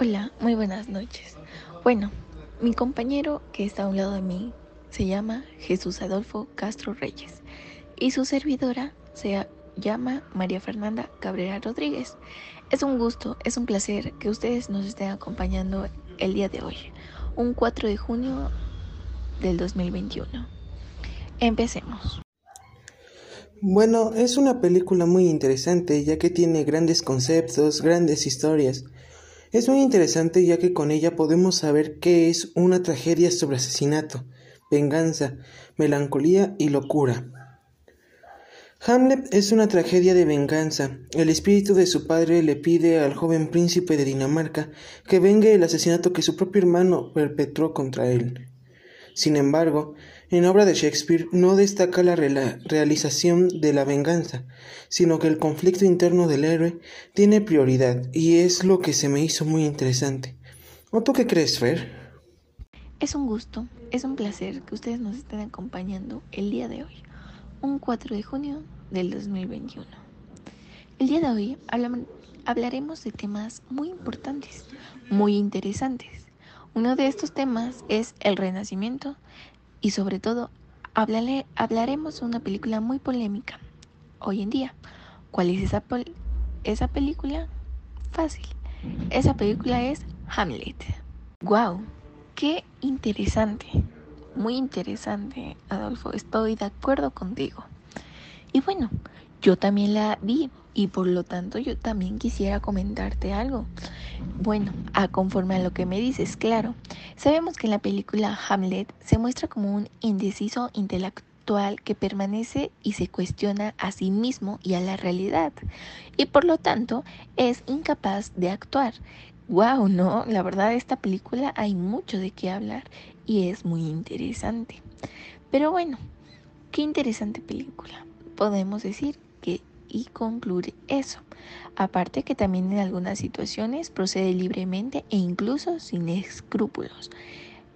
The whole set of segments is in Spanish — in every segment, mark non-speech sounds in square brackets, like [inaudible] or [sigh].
Hola, muy buenas noches. Bueno, mi compañero que está a un lado de mí se llama Jesús Adolfo Castro Reyes y su servidora se llama María Fernanda Cabrera Rodríguez. Es un gusto, es un placer que ustedes nos estén acompañando el día de hoy, un 4 de junio del 2021. Empecemos. Bueno, es una película muy interesante ya que tiene grandes conceptos, grandes historias. Es muy interesante ya que con ella podemos saber qué es una tragedia sobre asesinato, venganza, melancolía y locura. Hamlet es una tragedia de venganza. El espíritu de su padre le pide al joven príncipe de Dinamarca que vengue el asesinato que su propio hermano perpetró contra él. Sin embargo, en obra de Shakespeare no destaca la realización de la venganza, sino que el conflicto interno del héroe tiene prioridad y es lo que se me hizo muy interesante. ¿O tú qué crees, Fer? Es un gusto, es un placer que ustedes nos estén acompañando el día de hoy, un 4 de junio del 2021. El día de hoy hablaremos de temas muy importantes, muy interesantes uno de estos temas es el renacimiento y sobre todo hablaremos de una película muy polémica hoy en día. ¿Cuál es esa, esa película? Fácil. Esa película es Hamlet. ¡Wow! ¡Qué interesante! Muy interesante, Adolfo. Estoy de acuerdo contigo. Y bueno, yo también la vi y por lo tanto yo también quisiera comentarte algo. Bueno, a conforme a lo que me dices, claro, sabemos que en la película Hamlet se muestra como un indeciso intelectual que permanece y se cuestiona a sí mismo y a la realidad, y por lo tanto es incapaz de actuar. Wow, no, la verdad esta película hay mucho de qué hablar y es muy interesante. Pero bueno, qué interesante película. Podemos decir y concluir eso. Aparte que también en algunas situaciones procede libremente e incluso sin escrúpulos.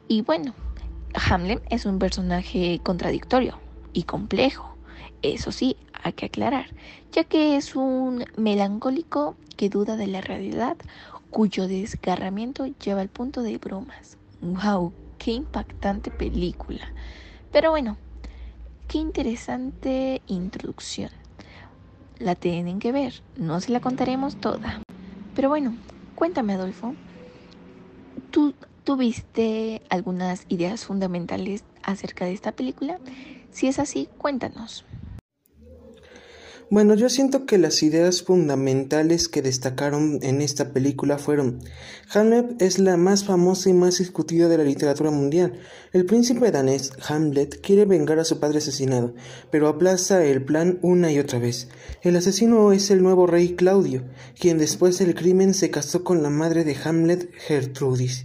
Y bueno, Hamlet es un personaje contradictorio y complejo. Eso sí, hay que aclarar, ya que es un melancólico que duda de la realidad, cuyo desgarramiento lleva al punto de bromas. ¡Wow! ¡Qué impactante película! Pero bueno, qué interesante introducción la tienen que ver, no se la contaremos toda. Pero bueno, cuéntame Adolfo, ¿tú tuviste algunas ideas fundamentales acerca de esta película? Si es así, cuéntanos. Bueno, yo siento que las ideas fundamentales que destacaron en esta película fueron Hamlet es la más famosa y más discutida de la literatura mundial. El príncipe danés Hamlet quiere vengar a su padre asesinado, pero aplaza el plan una y otra vez. El asesino es el nuevo rey Claudio, quien después del crimen se casó con la madre de Hamlet, Gertrudis.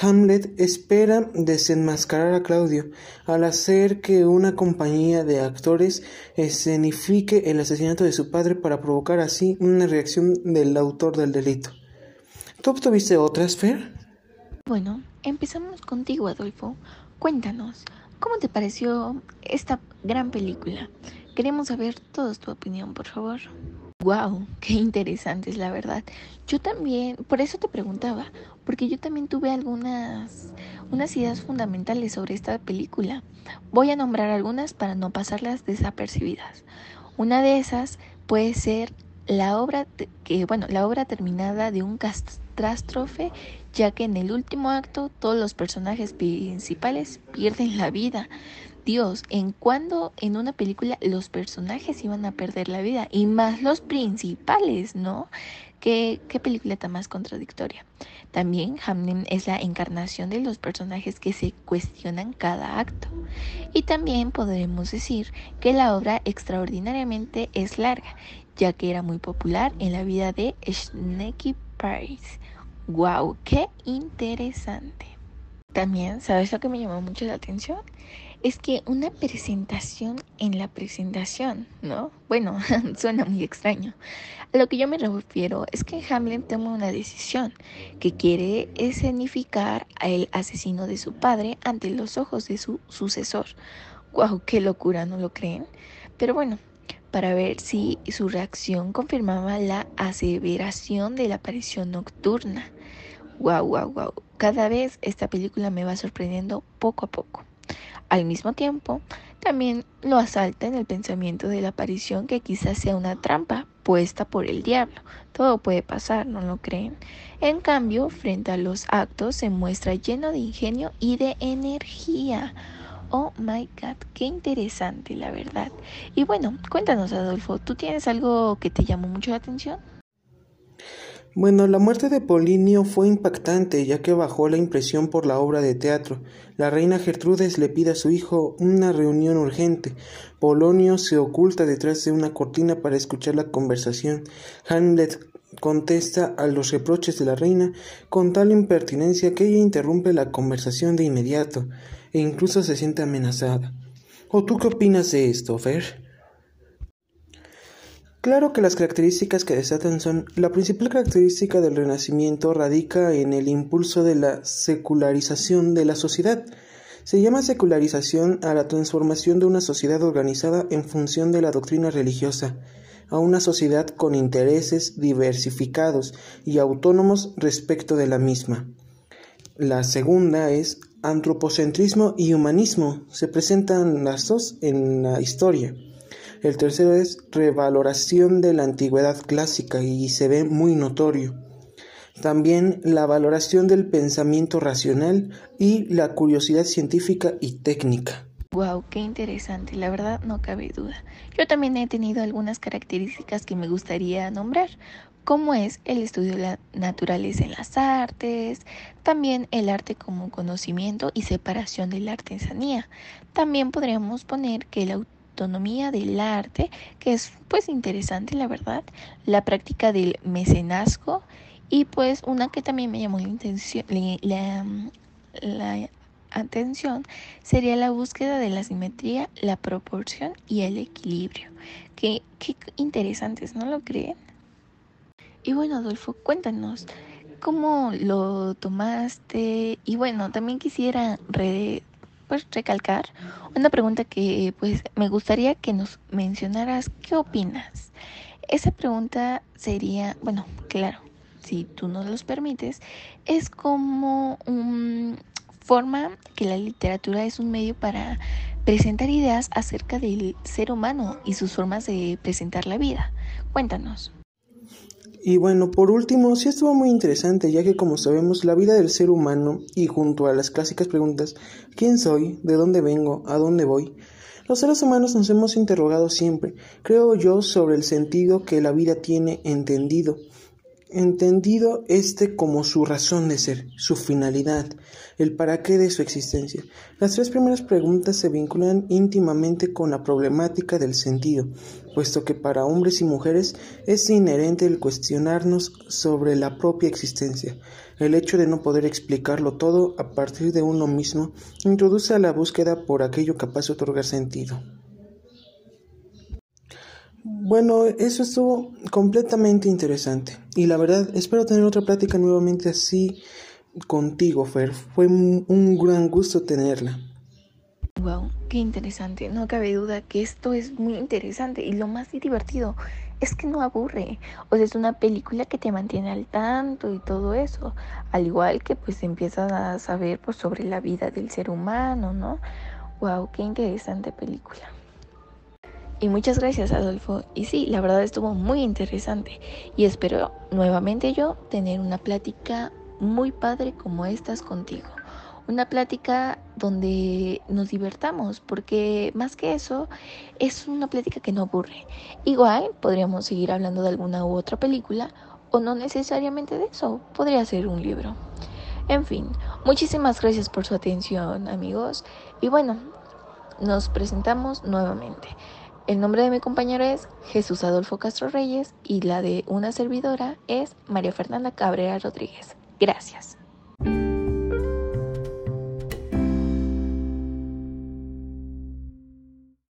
Hamlet espera desenmascarar a Claudio al hacer que una compañía de actores escenifique el asesinato de su padre para provocar así una reacción del autor del delito. ¿Tú obtuviste otras, Fer? Bueno, empezamos contigo, Adolfo. Cuéntanos, ¿cómo te pareció esta gran película? Queremos saber toda tu opinión, por favor. Wow, qué interesante es la verdad. Yo también, por eso te preguntaba, porque yo también tuve algunas unas ideas fundamentales sobre esta película. Voy a nombrar algunas para no pasarlas desapercibidas. Una de esas puede ser la obra que bueno, la obra terminada de un catástrofe, ya que en el último acto todos los personajes principales pierden la vida. Dios, en cuando en una película los personajes iban a perder la vida y más los principales, ¿no? ¿Qué, película tan más contradictoria? También Hamlet es la encarnación de los personajes que se cuestionan cada acto. Y también podremos decir que la obra extraordinariamente es larga, ya que era muy popular en la vida de Snakey Paris. ¡Wow! ¡Qué interesante! También, ¿sabes lo que me llamó mucho la atención? Es que una presentación en la presentación, ¿no? Bueno, [laughs] suena muy extraño. A lo que yo me refiero es que Hamlet toma una decisión que quiere escenificar al asesino de su padre ante los ojos de su sucesor. ¡Guau! ¡Qué locura! ¿No lo creen? Pero bueno, para ver si su reacción confirmaba la aseveración de la aparición nocturna. Wow, wow, wow. Cada vez esta película me va sorprendiendo poco a poco. Al mismo tiempo, también lo asalta en el pensamiento de la aparición que quizás sea una trampa puesta por el diablo. Todo puede pasar, ¿no lo creen? En cambio, frente a los actos se muestra lleno de ingenio y de energía. Oh my god, qué interesante, la verdad. Y bueno, cuéntanos, Adolfo, ¿tú tienes algo que te llamó mucho la atención? Bueno, la muerte de Polinio fue impactante, ya que bajó la impresión por la obra de teatro. La reina Gertrudes le pide a su hijo una reunión urgente. Polonio se oculta detrás de una cortina para escuchar la conversación. Hamlet contesta a los reproches de la reina con tal impertinencia que ella interrumpe la conversación de inmediato e incluso se siente amenazada. ¿O tú qué opinas de esto, Fer? Claro que las características que desatan son la principal característica del Renacimiento radica en el impulso de la secularización de la sociedad. Se llama secularización a la transformación de una sociedad organizada en función de la doctrina religiosa, a una sociedad con intereses diversificados y autónomos respecto de la misma. La segunda es antropocentrismo y humanismo. Se presentan las dos en la historia. El tercero es revaloración de la antigüedad clásica y se ve muy notorio. También la valoración del pensamiento racional y la curiosidad científica y técnica. Wow, qué interesante, la verdad no cabe duda. Yo también he tenido algunas características que me gustaría nombrar, como es el estudio de la naturaleza en las artes, también el arte como conocimiento y separación de la artesanía. También podríamos poner que el autonomía del arte, que es pues interesante la verdad, la práctica del mecenazgo y pues una que también me llamó la, la atención sería la búsqueda de la simetría, la proporción y el equilibrio. Qué, qué interesantes, ¿no lo creen? Y bueno, Adolfo, cuéntanos, ¿cómo lo tomaste? Y bueno, también quisiera re recalcar una pregunta que pues me gustaría que nos mencionaras qué opinas. Esa pregunta sería, bueno, claro, si tú nos los permites, es como un forma que la literatura es un medio para presentar ideas acerca del ser humano y sus formas de presentar la vida. Cuéntanos. Y bueno, por último, sí estuvo muy interesante, ya que como sabemos, la vida del ser humano y junto a las clásicas preguntas, ¿quién soy? ¿De dónde vengo? ¿A dónde voy? Los seres humanos nos hemos interrogado siempre, creo yo, sobre el sentido que la vida tiene entendido entendido este como su razón de ser, su finalidad, el para qué de su existencia. Las tres primeras preguntas se vinculan íntimamente con la problemática del sentido, puesto que para hombres y mujeres es inherente el cuestionarnos sobre la propia existencia. El hecho de no poder explicarlo todo a partir de uno mismo introduce a la búsqueda por aquello capaz de otorgar sentido. Bueno, eso estuvo completamente interesante. Y la verdad, espero tener otra plática nuevamente así contigo, Fer. Fue un gran gusto tenerla. Wow, qué interesante. No cabe duda que esto es muy interesante y lo más divertido es que no aburre. O sea, es una película que te mantiene al tanto y todo eso. Al igual que pues empiezas a saber pues sobre la vida del ser humano, ¿no? Wow, qué interesante película. Y muchas gracias Adolfo. Y sí, la verdad estuvo muy interesante. Y espero nuevamente yo tener una plática muy padre como estas contigo. Una plática donde nos divertamos, porque más que eso, es una plática que no aburre. Igual podríamos seguir hablando de alguna u otra película, o no necesariamente de eso, podría ser un libro. En fin, muchísimas gracias por su atención amigos. Y bueno, nos presentamos nuevamente. El nombre de mi compañero es Jesús Adolfo Castro Reyes y la de una servidora es María Fernanda Cabrera Rodríguez. Gracias.